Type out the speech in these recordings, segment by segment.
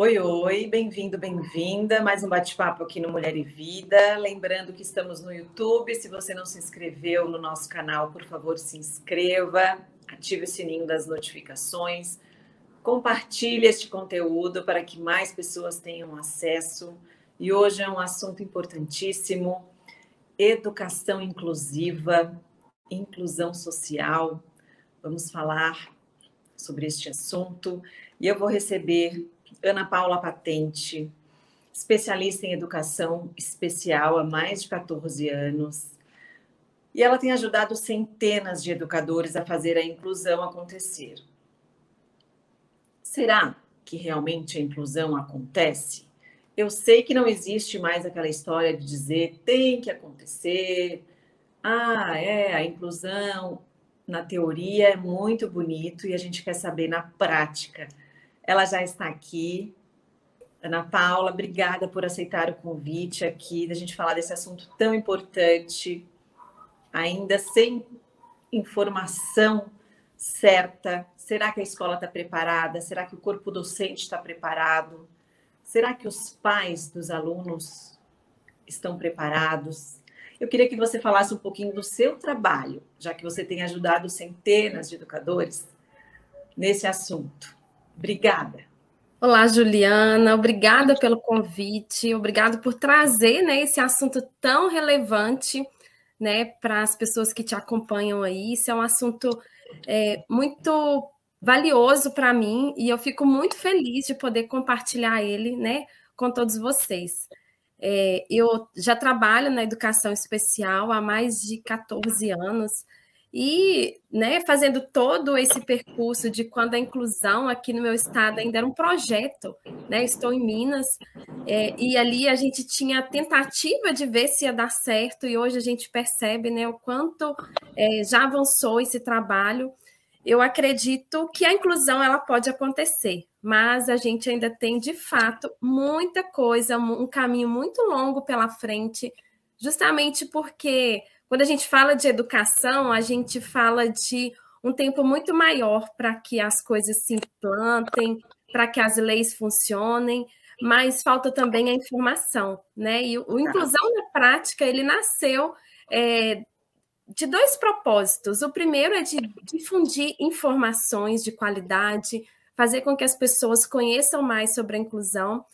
Oi, oi, bem-vindo, bem-vinda. Mais um bate-papo aqui no Mulher e Vida. Lembrando que estamos no YouTube. Se você não se inscreveu no nosso canal, por favor, se inscreva, ative o sininho das notificações, compartilhe este conteúdo para que mais pessoas tenham acesso. E hoje é um assunto importantíssimo: educação inclusiva, inclusão social. Vamos falar sobre este assunto e eu vou receber Ana Paula Patente, especialista em educação especial há mais de 14 anos. E ela tem ajudado centenas de educadores a fazer a inclusão acontecer. Será que realmente a inclusão acontece? Eu sei que não existe mais aquela história de dizer tem que acontecer. Ah, é, a inclusão na teoria é muito bonito e a gente quer saber na prática ela já está aqui. Ana Paula, obrigada por aceitar o convite aqui, da gente falar desse assunto tão importante, ainda sem informação certa. Será que a escola está preparada? Será que o corpo docente está preparado? Será que os pais dos alunos estão preparados? Eu queria que você falasse um pouquinho do seu trabalho, já que você tem ajudado centenas de educadores nesse assunto. Obrigada. Olá, Juliana. Obrigada pelo convite. Obrigada por trazer né, esse assunto tão relevante né, para as pessoas que te acompanham aí. Isso é um assunto é, muito valioso para mim e eu fico muito feliz de poder compartilhar ele né, com todos vocês. É, eu já trabalho na educação especial há mais de 14 anos. E né, fazendo todo esse percurso de quando a inclusão aqui no meu estado ainda era um projeto, né? Estou em Minas, é, e ali a gente tinha a tentativa de ver se ia dar certo, e hoje a gente percebe né, o quanto é, já avançou esse trabalho. Eu acredito que a inclusão ela pode acontecer, mas a gente ainda tem de fato muita coisa, um caminho muito longo pela frente, justamente porque quando a gente fala de educação, a gente fala de um tempo muito maior para que as coisas se implantem, para que as leis funcionem, mas falta também a informação, né? E o tá. inclusão na prática ele nasceu é, de dois propósitos. O primeiro é de difundir informações de qualidade, fazer com que as pessoas conheçam mais sobre a inclusão.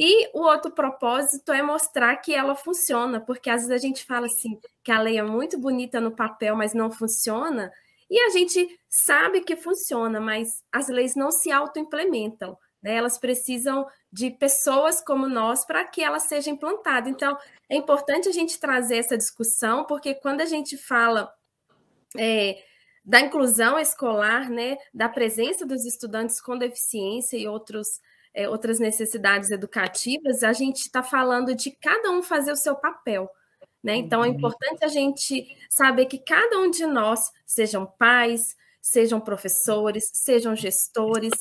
E o outro propósito é mostrar que ela funciona, porque às vezes a gente fala assim que a lei é muito bonita no papel, mas não funciona, e a gente sabe que funciona, mas as leis não se auto-implementam. Né? Elas precisam de pessoas como nós para que ela seja implantada. Então, é importante a gente trazer essa discussão, porque quando a gente fala é, da inclusão escolar, né, da presença dos estudantes com deficiência e outros é, outras necessidades educativas, a gente está falando de cada um fazer o seu papel. Né? Então, é uhum. importante a gente saber que cada um de nós, sejam pais, sejam professores, sejam gestores,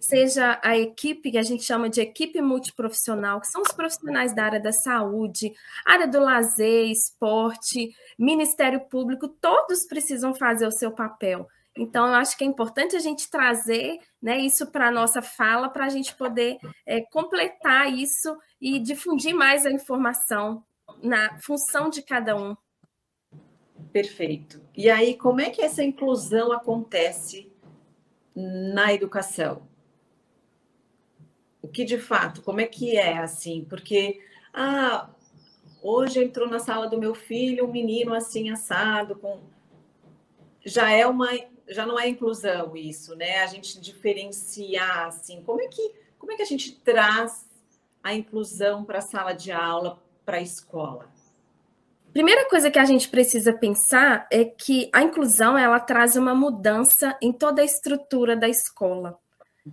seja a equipe que a gente chama de equipe multiprofissional, que são os profissionais da área da saúde, área do lazer, esporte, Ministério Público, todos precisam fazer o seu papel. Então, eu acho que é importante a gente trazer né, isso para a nossa fala, para a gente poder é, completar isso e difundir mais a informação na função de cada um. Perfeito. E aí, como é que essa inclusão acontece na educação? O que de fato, como é que é assim? Porque, ah, hoje entrou na sala do meu filho um menino assim assado, com já é uma já não é inclusão isso, né? A gente diferenciar assim, como é que como é que a gente traz a inclusão para a sala de aula, para a escola? Primeira coisa que a gente precisa pensar é que a inclusão ela traz uma mudança em toda a estrutura da escola.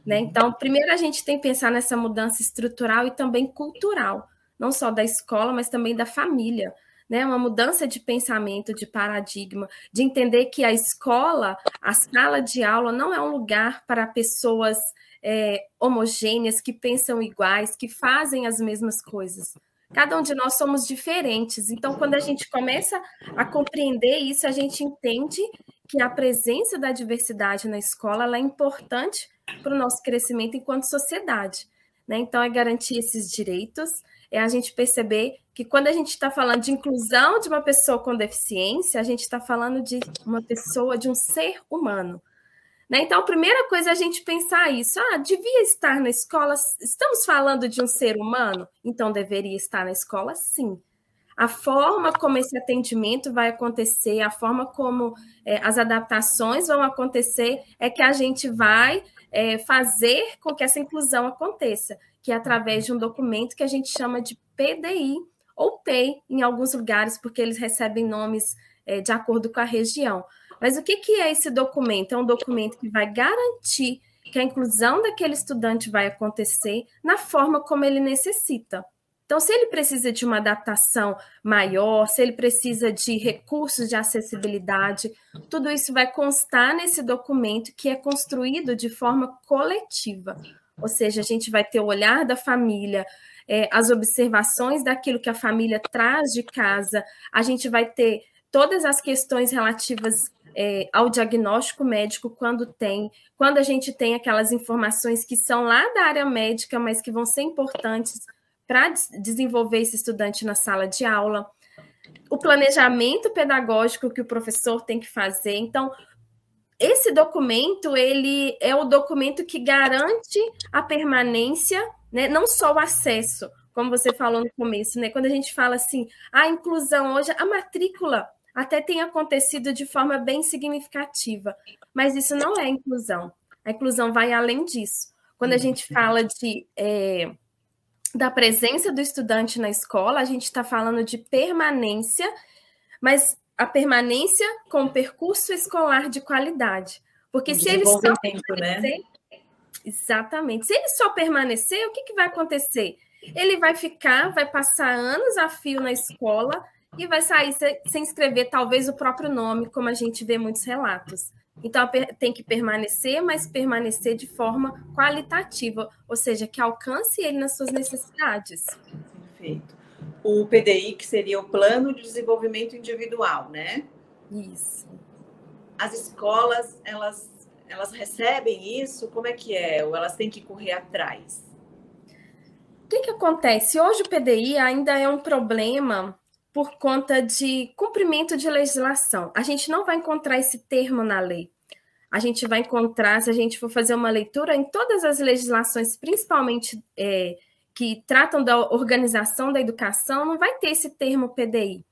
Né? Uhum. Então, primeiro a gente tem que pensar nessa mudança estrutural e também cultural, não só da escola, mas também da família né, uma mudança de pensamento, de paradigma, de entender que a escola, a sala de aula, não é um lugar para pessoas é, homogêneas, que pensam iguais, que fazem as mesmas coisas. Cada um de nós somos diferentes. Então, quando a gente começa a compreender isso, a gente entende que a presença da diversidade na escola é importante para o nosso crescimento enquanto sociedade. Né? Então, é garantir esses direitos, é a gente perceber que quando a gente está falando de inclusão de uma pessoa com deficiência, a gente está falando de uma pessoa, de um ser humano. Né? Então, a primeira coisa é a gente pensar isso. Ah, devia estar na escola. Estamos falando de um ser humano? Então, deveria estar na escola, sim. A forma como esse atendimento vai acontecer, a forma como é, as adaptações vão acontecer, é que a gente vai é, fazer com que essa inclusão aconteça, que é através de um documento que a gente chama de PDI, ou PEI em alguns lugares, porque eles recebem nomes é, de acordo com a região. Mas o que, que é esse documento? É um documento que vai garantir que a inclusão daquele estudante vai acontecer na forma como ele necessita. Então, se ele precisa de uma adaptação maior, se ele precisa de recursos de acessibilidade, tudo isso vai constar nesse documento que é construído de forma coletiva. Ou seja, a gente vai ter o olhar da família, é, as observações daquilo que a família traz de casa, a gente vai ter todas as questões relativas é, ao diagnóstico médico quando tem, quando a gente tem aquelas informações que são lá da área médica, mas que vão ser importantes para desenvolver esse estudante na sala de aula, o planejamento pedagógico que o professor tem que fazer. Então, esse documento ele é o documento que garante a permanência né? Não só o acesso, como você falou no começo, né? Quando a gente fala assim, a inclusão hoje, a matrícula até tem acontecido de forma bem significativa, mas isso não é inclusão. A inclusão vai além disso. Quando a gente fala de é, da presença do estudante na escola, a gente está falando de permanência, mas a permanência com percurso escolar de qualidade. Porque se eles só né? Exatamente. Se ele só permanecer, o que, que vai acontecer? Ele vai ficar, vai passar anos a fio na escola e vai sair sem escrever talvez o próprio nome, como a gente vê muitos relatos. Então, tem que permanecer, mas permanecer de forma qualitativa, ou seja, que alcance ele nas suas necessidades. Perfeito. O PDI, que seria o Plano de Desenvolvimento Individual, né? Isso. As escolas, elas elas recebem isso? Como é que é? Ou elas têm que correr atrás? O que, que acontece? Hoje o PDI ainda é um problema por conta de cumprimento de legislação. A gente não vai encontrar esse termo na lei. A gente vai encontrar, se a gente for fazer uma leitura, em todas as legislações, principalmente é, que tratam da organização da educação, não vai ter esse termo PDI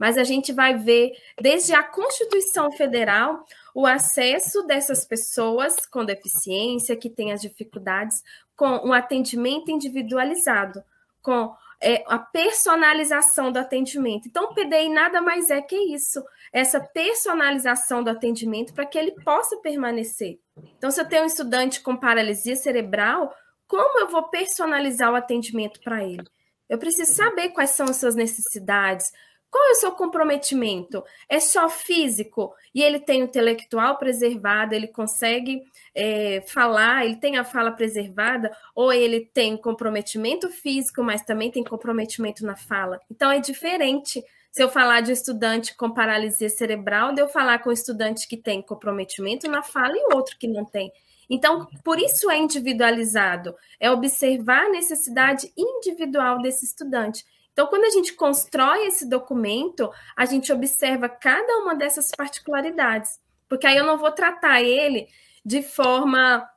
mas a gente vai ver desde a Constituição Federal o acesso dessas pessoas com deficiência, que têm as dificuldades, com um atendimento individualizado, com é, a personalização do atendimento. Então, o PDI nada mais é que isso, essa personalização do atendimento para que ele possa permanecer. Então, se eu tenho um estudante com paralisia cerebral, como eu vou personalizar o atendimento para ele? Eu preciso saber quais são as suas necessidades, qual é o seu comprometimento? É só físico e ele tem o intelectual preservado, ele consegue é, falar, ele tem a fala preservada, ou ele tem comprometimento físico, mas também tem comprometimento na fala? Então é diferente se eu falar de estudante com paralisia cerebral, de eu falar com estudante que tem comprometimento na fala e outro que não tem. Então, por isso é individualizado, é observar a necessidade individual desse estudante. Então, quando a gente constrói esse documento, a gente observa cada uma dessas particularidades, porque aí eu não vou tratar ele de forma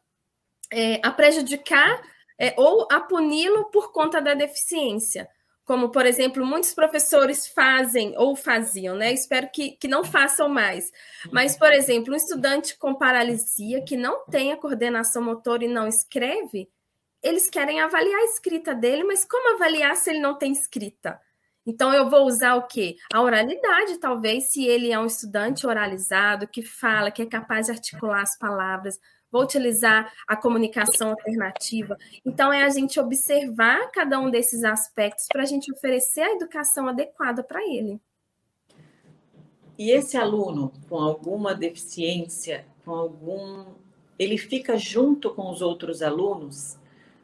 é, a prejudicar é, ou a puni-lo por conta da deficiência. Como, por exemplo, muitos professores fazem ou faziam, né? Espero que, que não façam mais. Mas, por exemplo, um estudante com paralisia que não tem a coordenação motora e não escreve, eles querem avaliar a escrita dele, mas como avaliar se ele não tem escrita? Então, eu vou usar o quê? A oralidade, talvez, se ele é um estudante oralizado, que fala, que é capaz de articular as palavras. Vou utilizar a comunicação alternativa. Então, é a gente observar cada um desses aspectos para a gente oferecer a educação adequada para ele. E esse aluno com alguma deficiência, com algum. Ele fica junto com os outros alunos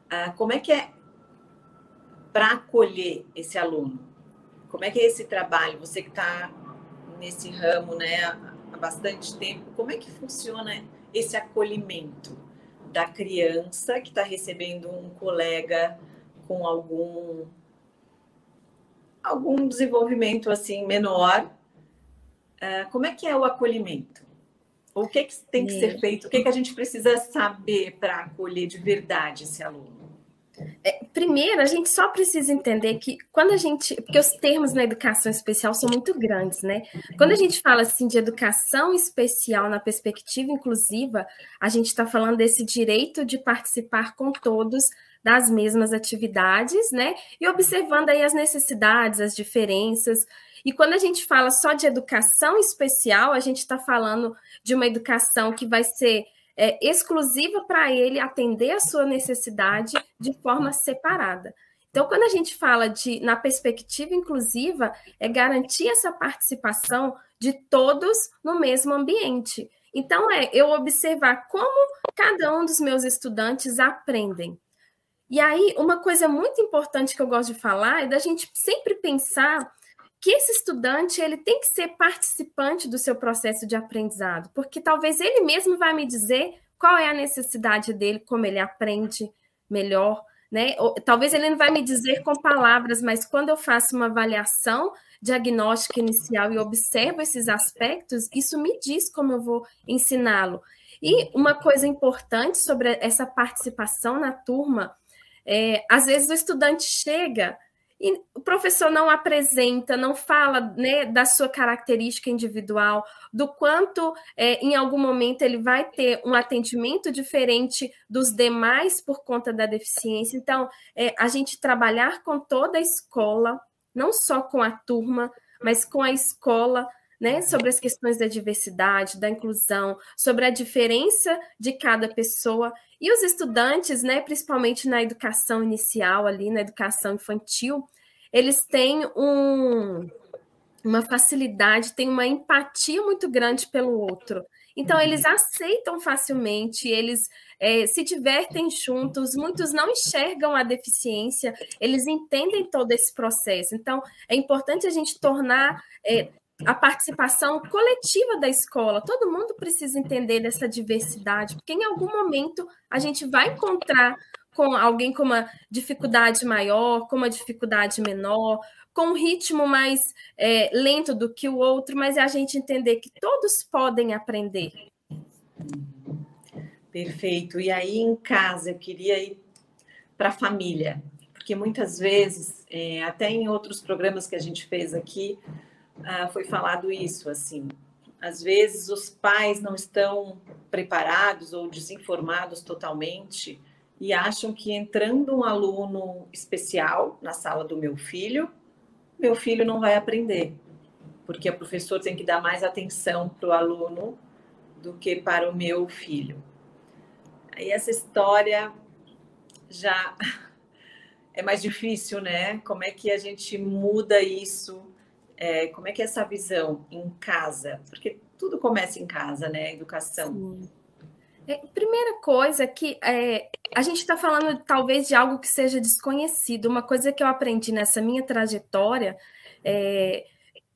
ah, como é que é para acolher esse aluno? Como é que é esse trabalho? Você que está nesse ramo né, há bastante tempo, como é que funciona esse acolhimento? da criança que está recebendo um colega com algum algum desenvolvimento assim menor. Uh, como é que é o acolhimento? O que, que tem que ser feito? O que, que a gente precisa saber para acolher de verdade esse aluno? É, primeiro, a gente só precisa entender que quando a gente. Porque os termos na educação especial são muito grandes, né? Quando a gente fala assim de educação especial na perspectiva inclusiva, a gente está falando desse direito de participar com todos das mesmas atividades, né? E observando aí as necessidades, as diferenças. E quando a gente fala só de educação especial, a gente está falando de uma educação que vai ser é, exclusiva para ele atender a sua necessidade de forma separada. Então, quando a gente fala de na perspectiva inclusiva, é garantir essa participação de todos no mesmo ambiente. Então, é eu observar como cada um dos meus estudantes aprendem. E aí, uma coisa muito importante que eu gosto de falar é da gente sempre pensar que esse estudante ele tem que ser participante do seu processo de aprendizado, porque talvez ele mesmo vai me dizer qual é a necessidade dele, como ele aprende melhor, né? Ou, talvez ele não vai me dizer com palavras, mas quando eu faço uma avaliação diagnóstica inicial e observo esses aspectos, isso me diz como eu vou ensiná-lo. E uma coisa importante sobre essa participação na turma, é, às vezes o estudante chega e o professor não apresenta, não fala né, da sua característica individual, do quanto é, em algum momento ele vai ter um atendimento diferente dos demais por conta da deficiência. Então, é, a gente trabalhar com toda a escola, não só com a turma, mas com a escola, né, sobre as questões da diversidade, da inclusão, sobre a diferença de cada pessoa e os estudantes, né, principalmente na educação inicial ali, na educação infantil, eles têm um, uma facilidade, têm uma empatia muito grande pelo outro. Então, uhum. eles aceitam facilmente, eles é, se divertem juntos, muitos não enxergam a deficiência, eles entendem todo esse processo. Então, é importante a gente tornar é, a participação coletiva da escola. Todo mundo precisa entender dessa diversidade, porque em algum momento a gente vai encontrar com alguém com uma dificuldade maior, com uma dificuldade menor, com um ritmo mais é, lento do que o outro, mas é a gente entender que todos podem aprender. Perfeito. E aí em casa eu queria ir para a família, porque muitas vezes, é, até em outros programas que a gente fez aqui, ah, foi falado isso, assim, às vezes os pais não estão preparados ou desinformados totalmente e acham que entrando um aluno especial na sala do meu filho, meu filho não vai aprender, porque o professor tem que dar mais atenção para o aluno do que para o meu filho. Aí essa história já é mais difícil, né? Como é que a gente muda isso é, como é que é essa visão em casa? Porque tudo começa em casa, né? A educação. É, primeira coisa que é, a gente está falando talvez de algo que seja desconhecido. Uma coisa que eu aprendi nessa minha trajetória é,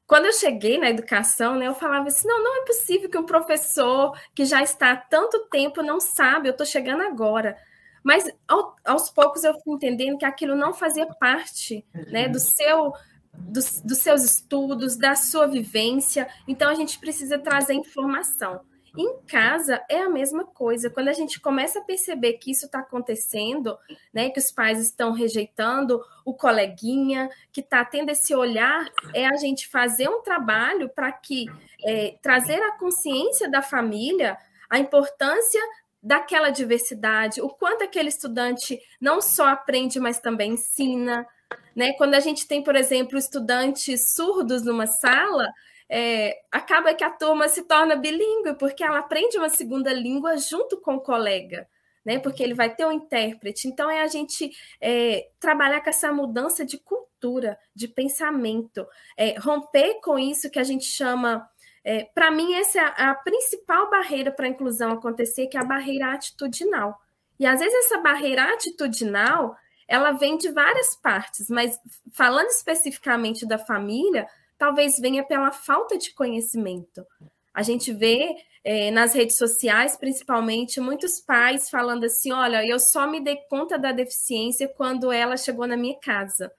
quando eu cheguei na educação, né, eu falava assim: não, não é possível que um professor que já está há tanto tempo não sabe, eu estou chegando agora. Mas ao, aos poucos eu fui entendendo que aquilo não fazia parte né, do seu dos, dos seus estudos, da sua vivência. Então, a gente precisa trazer informação. Em casa é a mesma coisa. Quando a gente começa a perceber que isso está acontecendo, né, que os pais estão rejeitando o coleguinha, que está tendo esse olhar, é a gente fazer um trabalho para que é, trazer a consciência da família a importância daquela diversidade, o quanto aquele estudante não só aprende, mas também ensina, né? Quando a gente tem, por exemplo, estudantes surdos numa sala, é, acaba que a turma se torna bilíngue, porque ela aprende uma segunda língua junto com o colega, né? Porque ele vai ter um intérprete. Então, é a gente é, trabalhar com essa mudança de cultura, de pensamento, é, romper com isso que a gente chama. É, para mim, essa é a, a principal barreira para a inclusão acontecer, que é a barreira atitudinal. E às vezes essa barreira atitudinal ela vem de várias partes, mas falando especificamente da família, talvez venha pela falta de conhecimento. A gente vê é, nas redes sociais, principalmente, muitos pais falando assim: olha, eu só me dei conta da deficiência quando ela chegou na minha casa.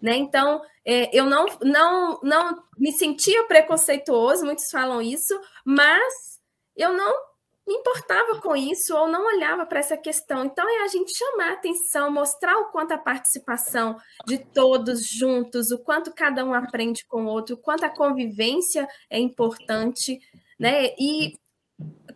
Né? Então, é, eu não, não, não me sentia preconceituoso, muitos falam isso, mas eu não importava com isso ou não olhava para essa questão. Então, é a gente chamar a atenção, mostrar o quanto a participação de todos juntos, o quanto cada um aprende com o outro, o quanto a convivência é importante, né? E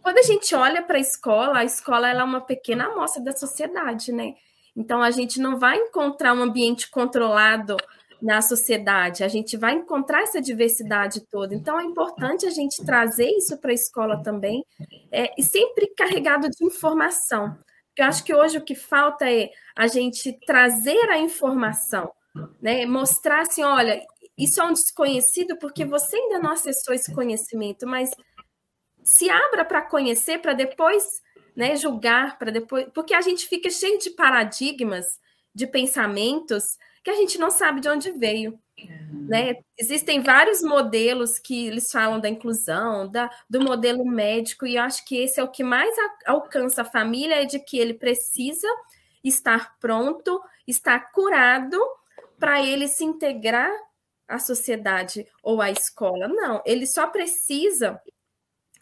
quando a gente olha para a escola, a escola é uma pequena amostra da sociedade, né? Então, a gente não vai encontrar um ambiente controlado na sociedade, a gente vai encontrar essa diversidade toda. Então, é importante a gente trazer isso para a escola também, é, e sempre carregado de informação. Porque eu acho que hoje o que falta é a gente trazer a informação, né? mostrar assim: olha, isso é um desconhecido porque você ainda não acessou esse conhecimento, mas se abra para conhecer, para depois né, julgar, para depois. Porque a gente fica cheio de paradigmas, de pensamentos que a gente não sabe de onde veio. Uhum. Né? Existem vários modelos que eles falam da inclusão, da, do modelo médico, e eu acho que esse é o que mais a, alcança a família, é de que ele precisa estar pronto, estar curado para ele se integrar à sociedade ou à escola. Não, ele só precisa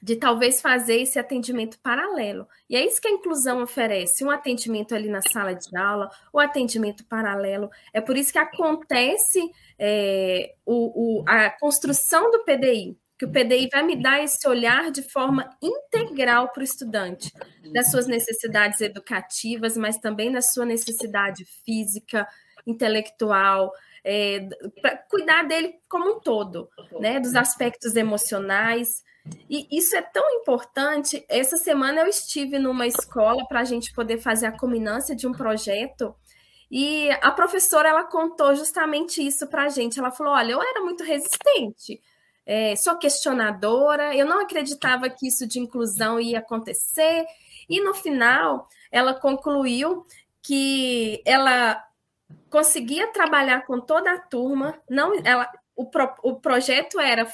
de talvez fazer esse atendimento paralelo. E é isso que a inclusão oferece, um atendimento ali na sala de aula, o atendimento paralelo. É por isso que acontece é, o, o, a construção do PDI, que o PDI vai me dar esse olhar de forma integral para o estudante, das suas necessidades educativas, mas também da sua necessidade física, intelectual, é, para cuidar dele como um todo, né, dos aspectos emocionais. E isso é tão importante. Essa semana eu estive numa escola para a gente poder fazer a culminância de um projeto. E a professora ela contou justamente isso para a gente. Ela falou: olha, eu era muito resistente, é, sou questionadora, eu não acreditava que isso de inclusão ia acontecer. E no final, ela concluiu que ela conseguia trabalhar com toda a turma. Não, ela, o, pro, o projeto era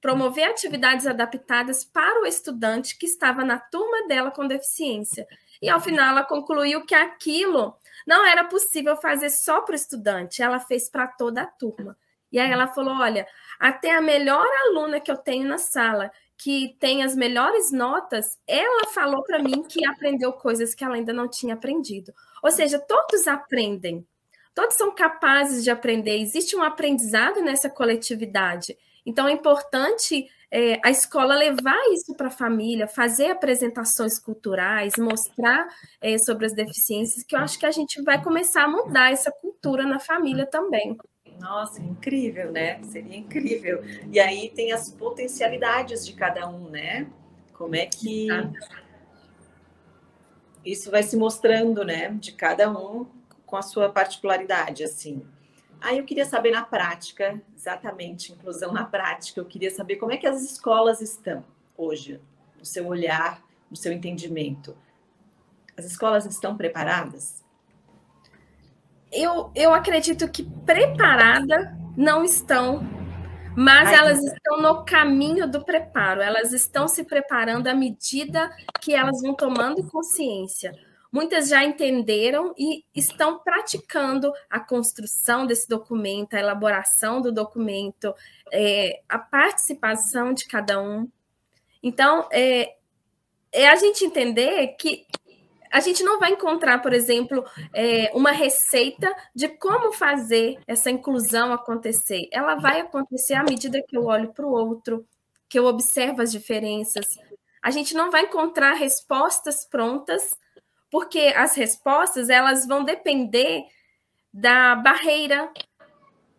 promover atividades adaptadas para o estudante que estava na turma dela com deficiência. E ao final ela concluiu que aquilo não era possível fazer só para o estudante, ela fez para toda a turma. E aí ela falou: olha, até a melhor aluna que eu tenho na sala, que tem as melhores notas, ela falou para mim que aprendeu coisas que ela ainda não tinha aprendido. Ou seja, todos aprendem, todos são capazes de aprender, existe um aprendizado nessa coletividade. Então, é importante é, a escola levar isso para a família, fazer apresentações culturais, mostrar é, sobre as deficiências, que eu acho que a gente vai começar a mudar essa cultura na família também. Nossa, incrível, né? Seria incrível. E aí tem as potencialidades de cada um, né? Como é que isso vai se mostrando, né? De cada um com a sua particularidade, assim. Aí eu queria saber na prática, exatamente, inclusão na prática, eu queria saber como é que as escolas estão hoje, no seu olhar, no seu entendimento. As escolas estão preparadas? Eu, eu acredito que preparada não estão, mas Ai, elas estão no caminho do preparo, elas estão se preparando à medida que elas vão tomando consciência. Muitas já entenderam e estão praticando a construção desse documento, a elaboração do documento, é, a participação de cada um. Então, é, é a gente entender que a gente não vai encontrar, por exemplo, é, uma receita de como fazer essa inclusão acontecer. Ela vai acontecer à medida que eu olho para o outro, que eu observo as diferenças. A gente não vai encontrar respostas prontas porque as respostas elas vão depender da barreira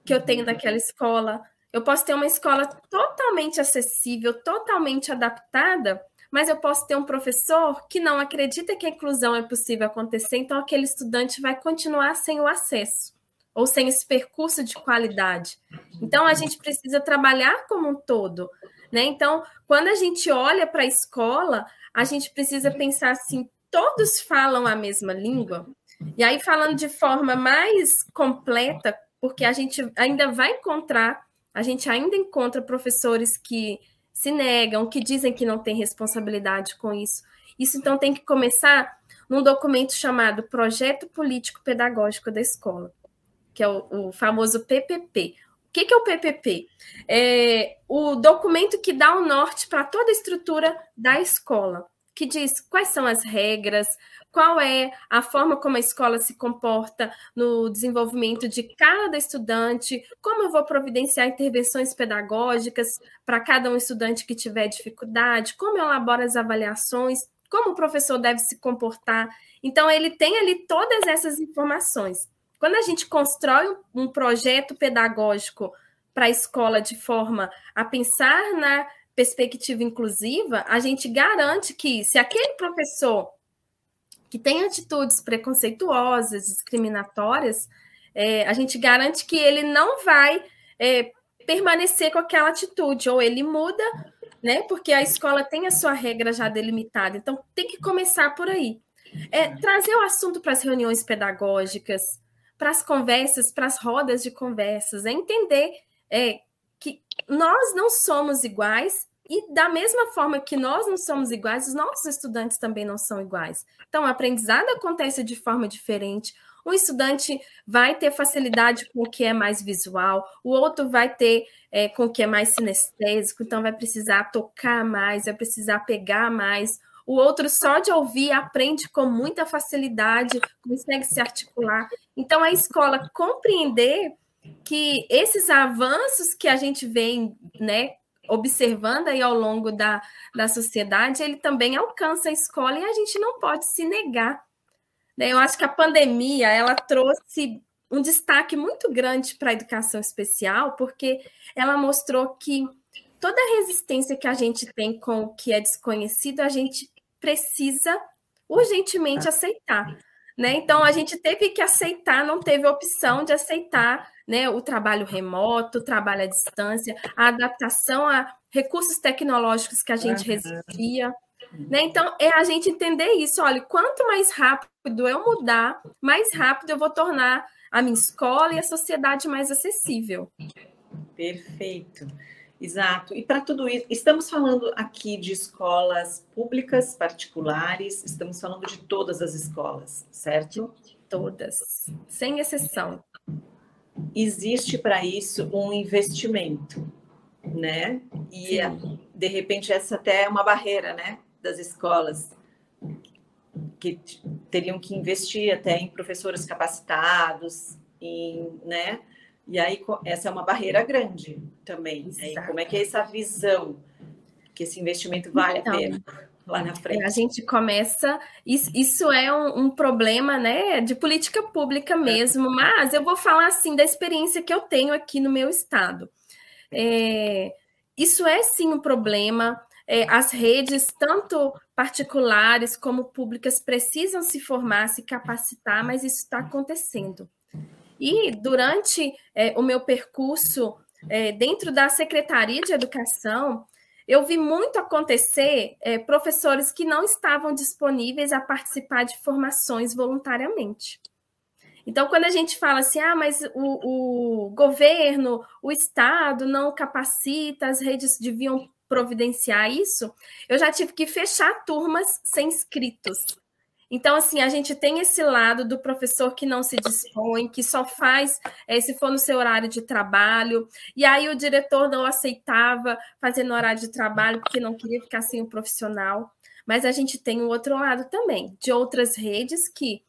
que eu tenho naquela escola. Eu posso ter uma escola totalmente acessível, totalmente adaptada, mas eu posso ter um professor que não acredita que a inclusão é possível acontecer, então aquele estudante vai continuar sem o acesso ou sem esse percurso de qualidade. Então a gente precisa trabalhar como um todo, né? Então, quando a gente olha para a escola, a gente precisa pensar assim, todos falam a mesma língua, e aí falando de forma mais completa, porque a gente ainda vai encontrar, a gente ainda encontra professores que se negam, que dizem que não têm responsabilidade com isso. Isso então tem que começar num documento chamado Projeto Político Pedagógico da Escola, que é o, o famoso PPP. O que, que é o PPP? É o documento que dá o norte para toda a estrutura da escola, que diz quais são as regras, qual é a forma como a escola se comporta no desenvolvimento de cada estudante, como eu vou providenciar intervenções pedagógicas para cada um estudante que tiver dificuldade, como eu elaboro as avaliações, como o professor deve se comportar. Então, ele tem ali todas essas informações. Quando a gente constrói um projeto pedagógico para a escola de forma a pensar na perspectiva inclusiva, a gente garante que, se aquele professor que tem atitudes preconceituosas, discriminatórias, é, a gente garante que ele não vai é, permanecer com aquela atitude, ou ele muda, né? Porque a escola tem a sua regra já delimitada. Então, tem que começar por aí. É, trazer o assunto para as reuniões pedagógicas, para as conversas, para as rodas de conversas, é entender é, que nós não somos iguais e da mesma forma que nós não somos iguais, os nossos estudantes também não são iguais. Então, o aprendizado acontece de forma diferente. Um estudante vai ter facilidade com o que é mais visual, o outro vai ter é, com o que é mais sinestésico, então vai precisar tocar mais, vai precisar pegar mais. O outro, só de ouvir, aprende com muita facilidade, consegue se articular. Então, a escola compreender que esses avanços que a gente vem né, observando aí ao longo da, da sociedade, ele também alcança a escola e a gente não pode se negar. Né? Eu acho que a pandemia ela trouxe um destaque muito grande para a educação especial, porque ela mostrou que toda a resistência que a gente tem com o que é desconhecido, a gente precisa urgentemente aceitar. Né? Então, a gente teve que aceitar, não teve opção de aceitar né, o trabalho remoto, o trabalho à distância, a adaptação a recursos tecnológicos que a gente resistia. Né? Então, é a gente entender isso. Olha, quanto mais rápido eu mudar, mais rápido eu vou tornar a minha escola e a sociedade mais acessível. Perfeito. Exato. E para tudo isso, estamos falando aqui de escolas públicas, particulares, estamos falando de todas as escolas, certo? Todas, sem exceção existe para isso um investimento, né? E de repente essa até é uma barreira, né, das escolas que teriam que investir até em professores capacitados, em, né? E aí essa é uma barreira grande também. Aí, como é que é essa visão que esse investimento vale então, a pena? Lá na frente. A gente começa. Isso, é um, um, problema né, de política pública mesmo, mas eu vou falar assim da experiência que eu tenho aqui no meu estado. É, isso é sim um problema. É, as redes, tanto particulares como públicas, precisam se formar, se capacitar, mas isso está acontecendo. E durante é, o meu percurso é, dentro da Secretaria de Educação, eu vi muito acontecer é, professores que não estavam disponíveis a participar de formações voluntariamente. Então, quando a gente fala assim, ah, mas o, o governo, o Estado não capacita, as redes deviam providenciar isso, eu já tive que fechar turmas sem inscritos, então, assim, a gente tem esse lado do professor que não se dispõe, que só faz é, se for no seu horário de trabalho, e aí o diretor não aceitava fazer no horário de trabalho porque não queria ficar sem o profissional. Mas a gente tem o outro lado também, de outras redes que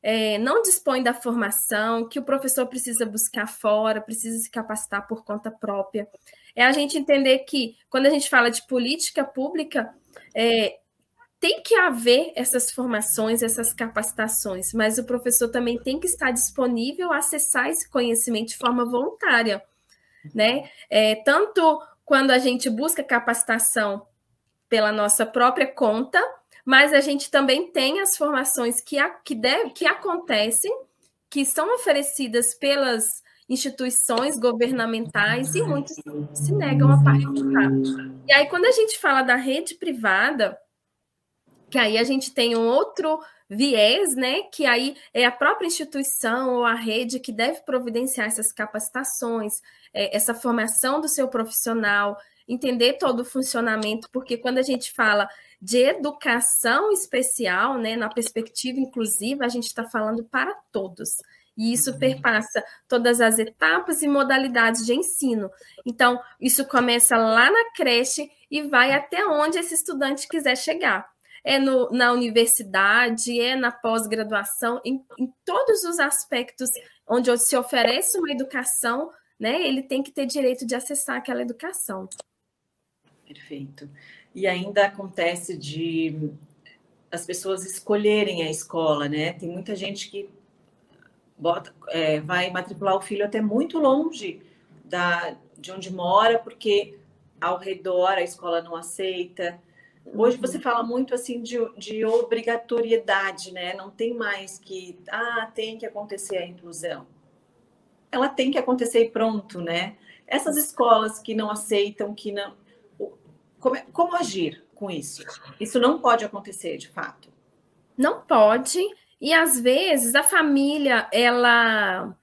é, não dispõem da formação, que o professor precisa buscar fora, precisa se capacitar por conta própria. É a gente entender que, quando a gente fala de política pública, é, tem que haver essas formações, essas capacitações, mas o professor também tem que estar disponível a acessar esse conhecimento de forma voluntária, né? É, tanto quando a gente busca capacitação pela nossa própria conta, mas a gente também tem as formações que, a, que, deve, que acontecem, que são oferecidas pelas instituições governamentais e muitos se negam a participar. E aí, quando a gente fala da rede privada, que aí a gente tem um outro viés, né? Que aí é a própria instituição ou a rede que deve providenciar essas capacitações, é, essa formação do seu profissional, entender todo o funcionamento, porque quando a gente fala de educação especial, né, na perspectiva inclusiva, a gente está falando para todos. E isso uhum. perpassa todas as etapas e modalidades de ensino. Então, isso começa lá na creche e vai até onde esse estudante quiser chegar. É no, na universidade, é na pós-graduação, em, em todos os aspectos onde se oferece uma educação, né, ele tem que ter direito de acessar aquela educação. Perfeito. E ainda acontece de as pessoas escolherem a escola, né? Tem muita gente que bota, é, vai matricular o filho até muito longe da, de onde mora, porque ao redor a escola não aceita. Hoje você fala muito assim de, de obrigatoriedade, né? Não tem mais que ah, tem que acontecer a inclusão. Ela tem que acontecer e pronto, né? Essas escolas que não aceitam, que não. Como, como agir com isso? Isso não pode acontecer de fato. Não pode. E às vezes a família ela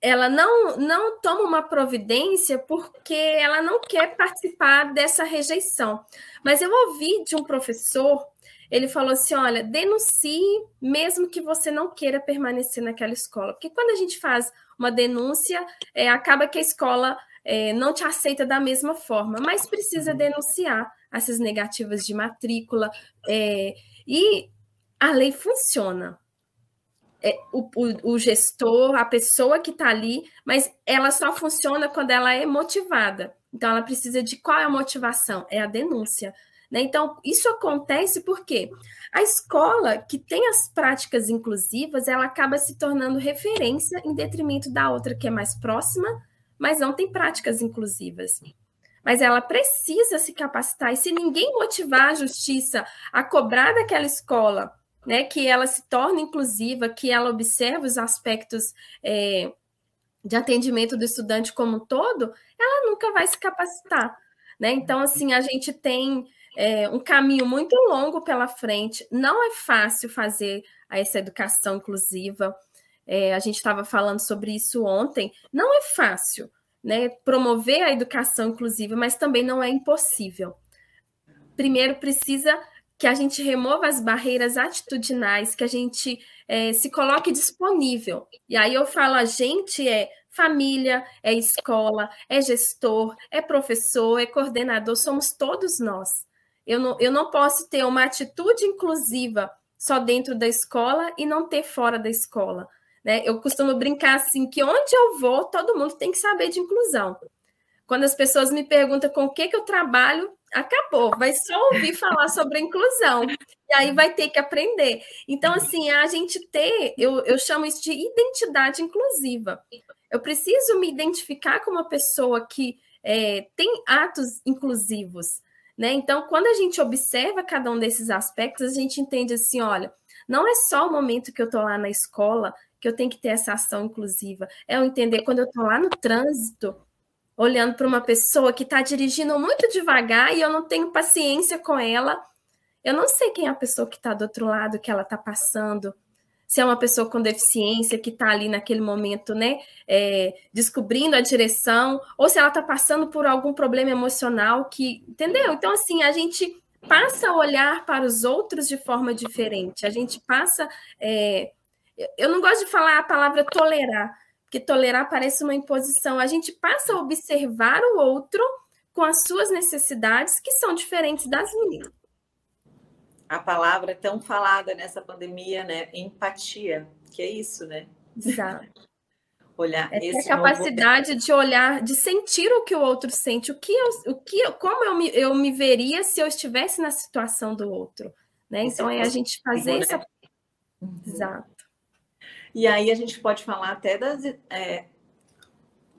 ela não não toma uma providência porque ela não quer participar dessa rejeição. Mas eu ouvi de um professor, ele falou assim: olha, denuncie mesmo que você não queira permanecer naquela escola. Porque quando a gente faz uma denúncia, é, acaba que a escola é, não te aceita da mesma forma, mas precisa denunciar essas negativas de matrícula. É, e a lei funciona é, o, o, o, gestor, a pessoa que está ali, mas ela só funciona quando ela é motivada. Então, ela precisa de qual é a motivação? É a denúncia. Né? Então, isso acontece porque a escola que tem as práticas inclusivas, ela acaba se tornando referência em detrimento da outra que é mais próxima, mas não tem práticas inclusivas. Mas ela precisa se capacitar, e se ninguém motivar a justiça a cobrar daquela escola né, que ela se torne inclusiva, que ela observe os aspectos é, de atendimento do estudante como um todo, ela nunca vai se capacitar. Né? Então, assim, a gente tem é, um caminho muito longo pela frente, não é fácil fazer essa educação inclusiva. É, a gente estava falando sobre isso ontem, não é fácil né, promover a educação inclusiva, mas também não é impossível. Primeiro, precisa que a gente remova as barreiras atitudinais, que a gente é, se coloque disponível. E aí eu falo, a gente é família, é escola, é gestor, é professor, é coordenador, somos todos nós. Eu não, eu não posso ter uma atitude inclusiva só dentro da escola e não ter fora da escola. Né? Eu costumo brincar assim que onde eu vou, todo mundo tem que saber de inclusão. Quando as pessoas me perguntam com o que, que eu trabalho, acabou, vai só ouvir falar sobre inclusão. E aí vai ter que aprender. Então, assim, a gente ter, eu, eu chamo isso de identidade inclusiva. Eu preciso me identificar como uma pessoa que é, tem atos inclusivos. Né? Então, quando a gente observa cada um desses aspectos, a gente entende assim: olha, não é só o momento que eu estou lá na escola que eu tenho que ter essa ação inclusiva, é eu entender quando eu estou lá no trânsito, olhando para uma pessoa que está dirigindo muito devagar e eu não tenho paciência com ela. Eu não sei quem é a pessoa que está do outro lado que ela está passando. Se é uma pessoa com deficiência que está ali naquele momento, né, é, descobrindo a direção, ou se ela está passando por algum problema emocional que, entendeu? Então, assim, a gente passa a olhar para os outros de forma diferente. A gente passa. É, eu não gosto de falar a palavra tolerar, porque tolerar parece uma imposição. A gente passa a observar o outro com as suas necessidades, que são diferentes das minhas. A palavra tão falada nessa pandemia, né? Empatia, que é isso, né? Exato. olhar é esse a capacidade novo... de olhar, de sentir o que o outro sente, o que eu, o que como eu me, eu me veria se eu estivesse na situação do outro, né? Então é a gente fazer né? essa uhum. Exato. E aí a gente pode falar até das. É,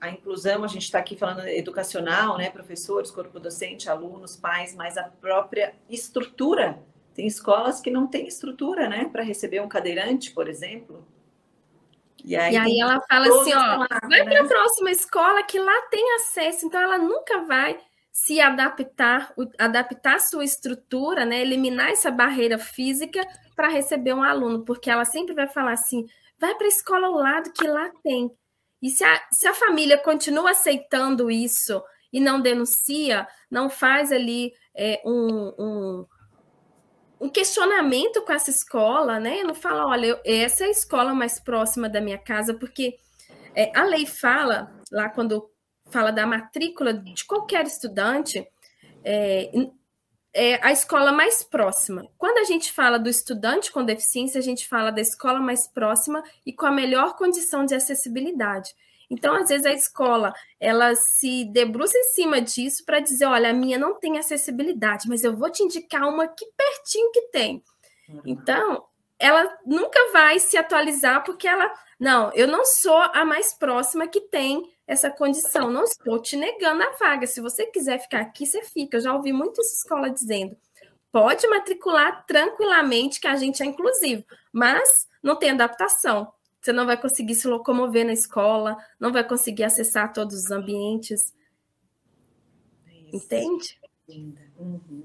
a inclusão, a gente está aqui falando educacional, né? Professores, corpo docente, alunos, pais, mas a própria estrutura. Tem escolas que não têm estrutura, né? Para receber um cadeirante, por exemplo. E aí, e aí ela fala assim: ó, vai né? para a próxima escola que lá tem acesso, então ela nunca vai se adaptar, adaptar sua estrutura, né? Eliminar essa barreira física para receber um aluno, porque ela sempre vai falar assim: vai para a escola ao lado que lá tem. E se a, se a família continua aceitando isso e não denuncia, não faz ali é, um, um, um, questionamento com essa escola, né? Não fala, olha, essa é a escola mais próxima da minha casa, porque é, a lei fala, lá quando fala da matrícula de qualquer estudante, é, é, a escola mais próxima. Quando a gente fala do estudante com deficiência, a gente fala da escola mais próxima e com a melhor condição de acessibilidade. Então, às vezes, a escola ela se debruça em cima disso para dizer: olha, a minha não tem acessibilidade, mas eu vou te indicar uma aqui pertinho que tem. Uhum. Então, ela nunca vai se atualizar porque ela. Não, eu não sou a mais próxima que tem essa condição. Não estou te negando a vaga. Se você quiser ficar aqui, você fica. Eu já ouvi muita escola dizendo: pode matricular tranquilamente, que a gente é inclusivo, mas não tem adaptação. Você não vai conseguir se locomover na escola, não vai conseguir acessar todos os ambientes. Isso. Entende? Uhum.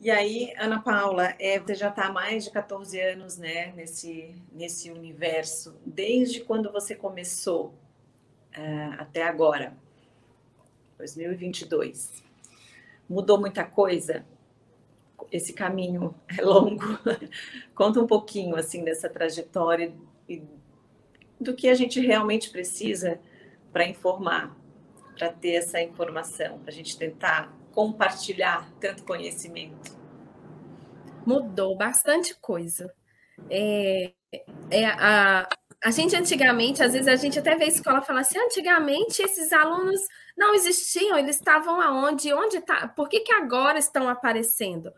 E aí, Ana Paula, é, você já está há mais de 14 anos né, nesse, nesse universo. Desde quando você começou uh, até agora, 2022. Mudou muita coisa? Esse caminho é longo. Conta um pouquinho assim dessa trajetória e do que a gente realmente precisa para informar, para ter essa informação, para a gente tentar compartilhar tanto conhecimento. Mudou bastante coisa. É, é a, a gente antigamente, às vezes a gente até vê a escola falar assim, antigamente esses alunos não existiam, eles estavam aonde, onde tá, por que, que agora estão aparecendo?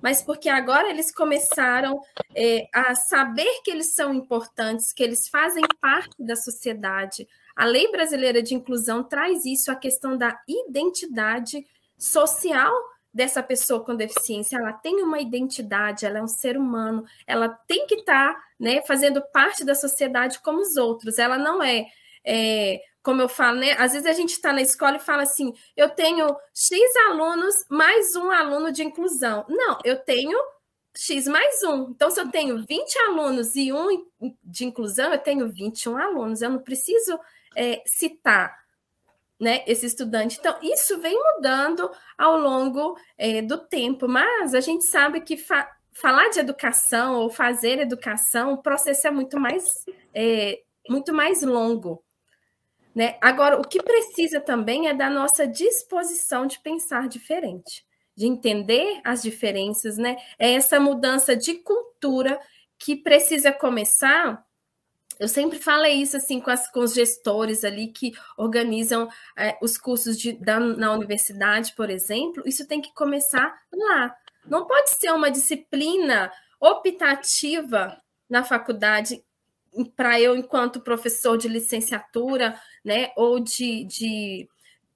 Mas porque agora eles começaram é, a saber que eles são importantes, que eles fazem parte da sociedade. A lei brasileira de inclusão traz isso, a questão da identidade social dessa pessoa com deficiência, ela tem uma identidade, ela é um ser humano, ela tem que estar tá, né, fazendo parte da sociedade como os outros, ela não é, é como eu falo, né? Às vezes a gente está na escola e fala assim: eu tenho X alunos mais um aluno de inclusão. Não, eu tenho X mais um. Então, se eu tenho 20 alunos e um de inclusão, eu tenho 21 alunos. Eu não preciso é, citar né, esse estudante. Então, isso vem mudando ao longo é, do tempo, mas a gente sabe que fa falar de educação ou fazer educação, o processo é muito mais, é, muito mais longo. Né? Agora, o que precisa também é da nossa disposição de pensar diferente, de entender as diferenças, né? É essa mudança de cultura que precisa começar eu sempre falei isso assim com, as, com os gestores ali que organizam é, os cursos de, da, na universidade, por exemplo. Isso tem que começar lá. Não pode ser uma disciplina optativa na faculdade para eu, enquanto professor de licenciatura, né, ou de, de,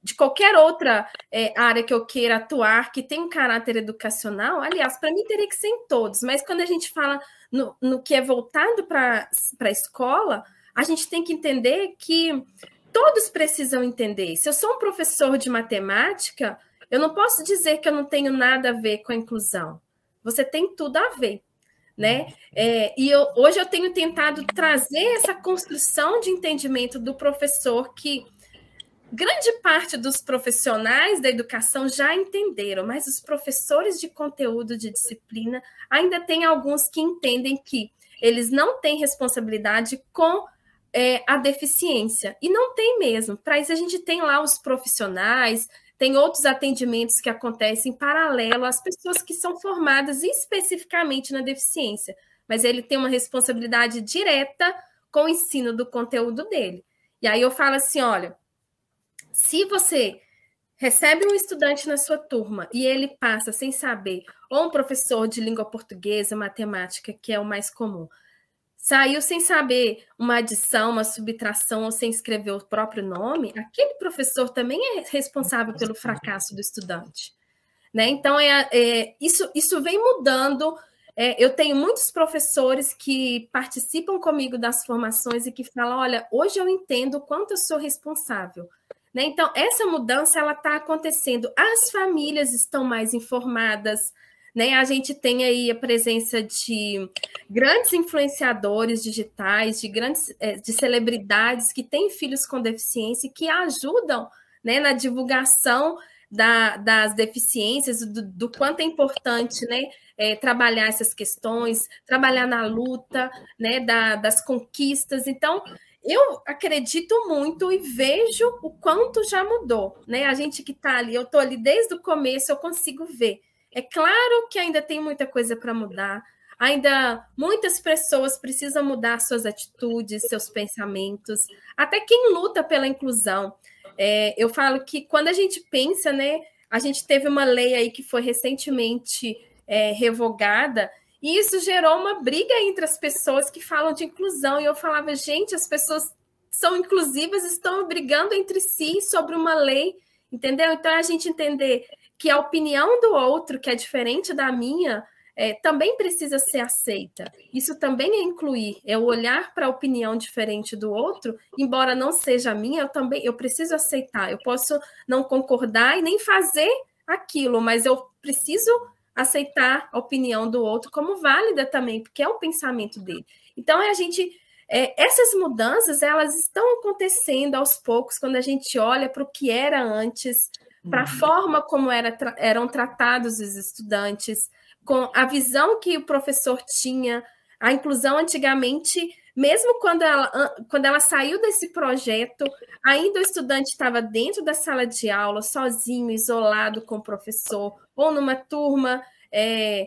de qualquer outra é, área que eu queira atuar, que tem um caráter educacional. Aliás, para mim teria que ser em todos, mas quando a gente fala no, no que é voltado para a escola, a gente tem que entender que todos precisam entender. Se eu sou um professor de matemática, eu não posso dizer que eu não tenho nada a ver com a inclusão. Você tem tudo a ver. Né? É, e eu, hoje eu tenho tentado trazer essa construção de entendimento do professor que grande parte dos profissionais da educação já entenderam, mas os professores de conteúdo de disciplina ainda tem alguns que entendem que eles não têm responsabilidade com é, a deficiência. E não tem mesmo. Para isso, a gente tem lá os profissionais, tem outros atendimentos que acontecem em paralelo às pessoas que são formadas especificamente na deficiência. Mas ele tem uma responsabilidade direta com o ensino do conteúdo dele. E aí eu falo assim: olha, se você recebe um estudante na sua turma e ele passa sem saber, ou um professor de língua portuguesa, matemática, que é o mais comum, saiu sem saber uma adição, uma subtração ou sem escrever o próprio nome, aquele professor também é responsável pelo fracasso do estudante. Né? Então, é, é isso, isso vem mudando. É, eu tenho muitos professores que participam comigo das formações e que falam: olha, hoje eu entendo o quanto eu sou responsável né? Então, essa mudança ela está acontecendo. As famílias estão mais informadas. Né? A gente tem aí a presença de grandes influenciadores digitais, de grandes é, de celebridades que têm filhos com deficiência e que ajudam né, na divulgação da, das deficiências, do, do, quanto é importante né, é, trabalhar essas questões, trabalhar na luta né, da, das conquistas. Então, eu acredito muito e vejo o quanto já mudou. Né? A gente que está ali, eu estou ali desde o começo, eu consigo ver. É claro que ainda tem muita coisa para mudar, ainda muitas pessoas precisam mudar suas atitudes, seus pensamentos, até quem luta pela inclusão. É, eu falo que quando a gente pensa, né, a gente teve uma lei aí que foi recentemente é, revogada, e isso gerou uma briga entre as pessoas que falam de inclusão. E eu falava, gente, as pessoas são inclusivas, estão brigando entre si sobre uma lei, entendeu? Então a gente entender que a opinião do outro, que é diferente da minha, é, também precisa ser aceita. Isso também é incluir, é o olhar para a opinião diferente do outro, embora não seja minha, eu também eu preciso aceitar. Eu posso não concordar e nem fazer aquilo, mas eu preciso aceitar a opinião do outro como válida também, porque é o pensamento dele. Então é a gente é, essas mudanças elas estão acontecendo aos poucos quando a gente olha para o que era antes, para a uhum. forma como era, eram tratados os estudantes, com a visão que o professor tinha, a inclusão antigamente, mesmo quando ela, quando ela saiu desse projeto, ainda o estudante estava dentro da sala de aula, sozinho, isolado com o professor, ou numa turma, é,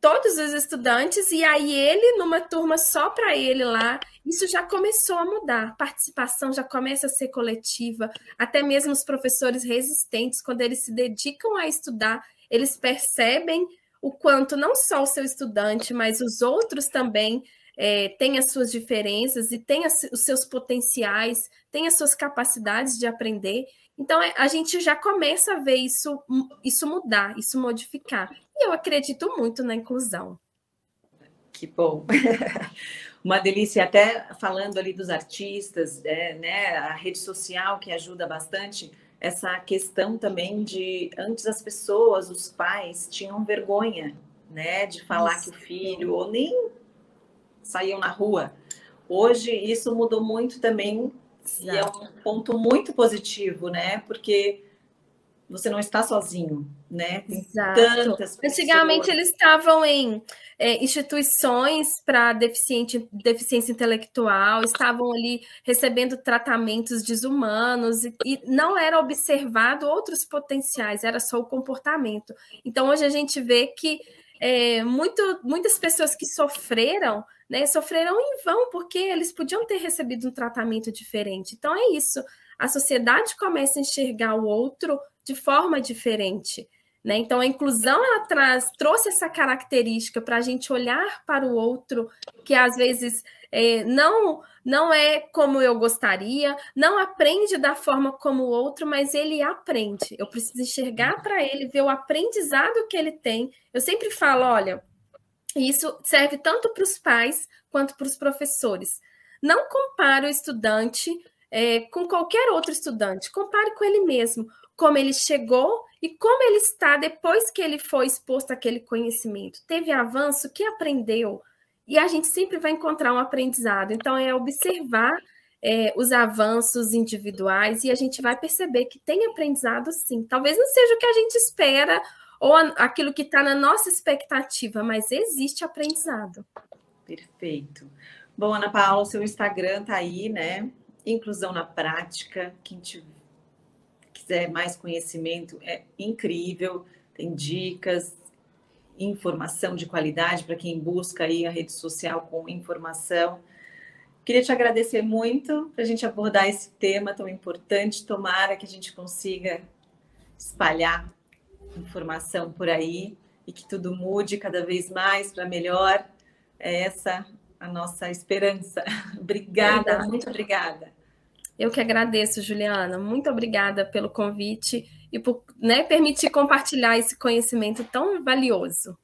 todos os estudantes, e aí ele numa turma só para ele lá. Isso já começou a mudar, participação já começa a ser coletiva, até mesmo os professores resistentes, quando eles se dedicam a estudar, eles percebem o quanto não só o seu estudante, mas os outros também é, têm as suas diferenças e têm as, os seus potenciais, têm as suas capacidades de aprender. Então, é, a gente já começa a ver isso, isso mudar, isso modificar. E eu acredito muito na inclusão. Que bom. Uma delícia, até falando ali dos artistas, é, né, a rede social que ajuda bastante essa questão também de antes as pessoas, os pais tinham vergonha, né, de falar isso. que o filho ou nem saíam na rua. Hoje isso mudou muito também Exato. e é um ponto muito positivo, né? Porque você não está sozinho, né? Tem Exato. tantas pessoas. Antigamente eles estavam em é, instituições para deficiente, deficiência intelectual, estavam ali recebendo tratamentos desumanos e, e não era observado outros potenciais, era só o comportamento. Então hoje a gente vê que é, muito, muitas pessoas que sofreram, né, sofreram em vão, porque eles podiam ter recebido um tratamento diferente. Então é isso. A sociedade começa a enxergar o outro de forma diferente. Né? Então, a inclusão ela traz, trouxe essa característica para a gente olhar para o outro, que às vezes é, não, não é como eu gostaria, não aprende da forma como o outro, mas ele aprende. Eu preciso enxergar para ele, ver o aprendizado que ele tem. Eu sempre falo: olha, isso serve tanto para os pais quanto para os professores. Não compare o estudante é, com qualquer outro estudante, compare com ele mesmo como ele chegou e como ele está depois que ele foi exposto àquele conhecimento. Teve avanço, que aprendeu? E a gente sempre vai encontrar um aprendizado. Então, é observar é, os avanços individuais e a gente vai perceber que tem aprendizado sim. Talvez não seja o que a gente espera ou aquilo que está na nossa expectativa, mas existe aprendizado. Perfeito. Bom, Ana Paula, seu Instagram está aí, né? Inclusão na prática. Quem quiser mais conhecimento, é incrível, tem dicas, informação de qualidade para quem busca aí a rede social com informação. Queria te agradecer muito para a gente abordar esse tema tão importante. Tomara que a gente consiga espalhar informação por aí e que tudo mude cada vez mais para melhor. É essa a nossa esperança. obrigada, muito obrigada. Eu que agradeço, Juliana. Muito obrigada pelo convite e por né, permitir compartilhar esse conhecimento tão valioso.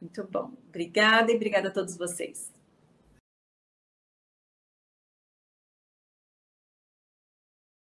Muito bom. Obrigada e obrigada a todos vocês.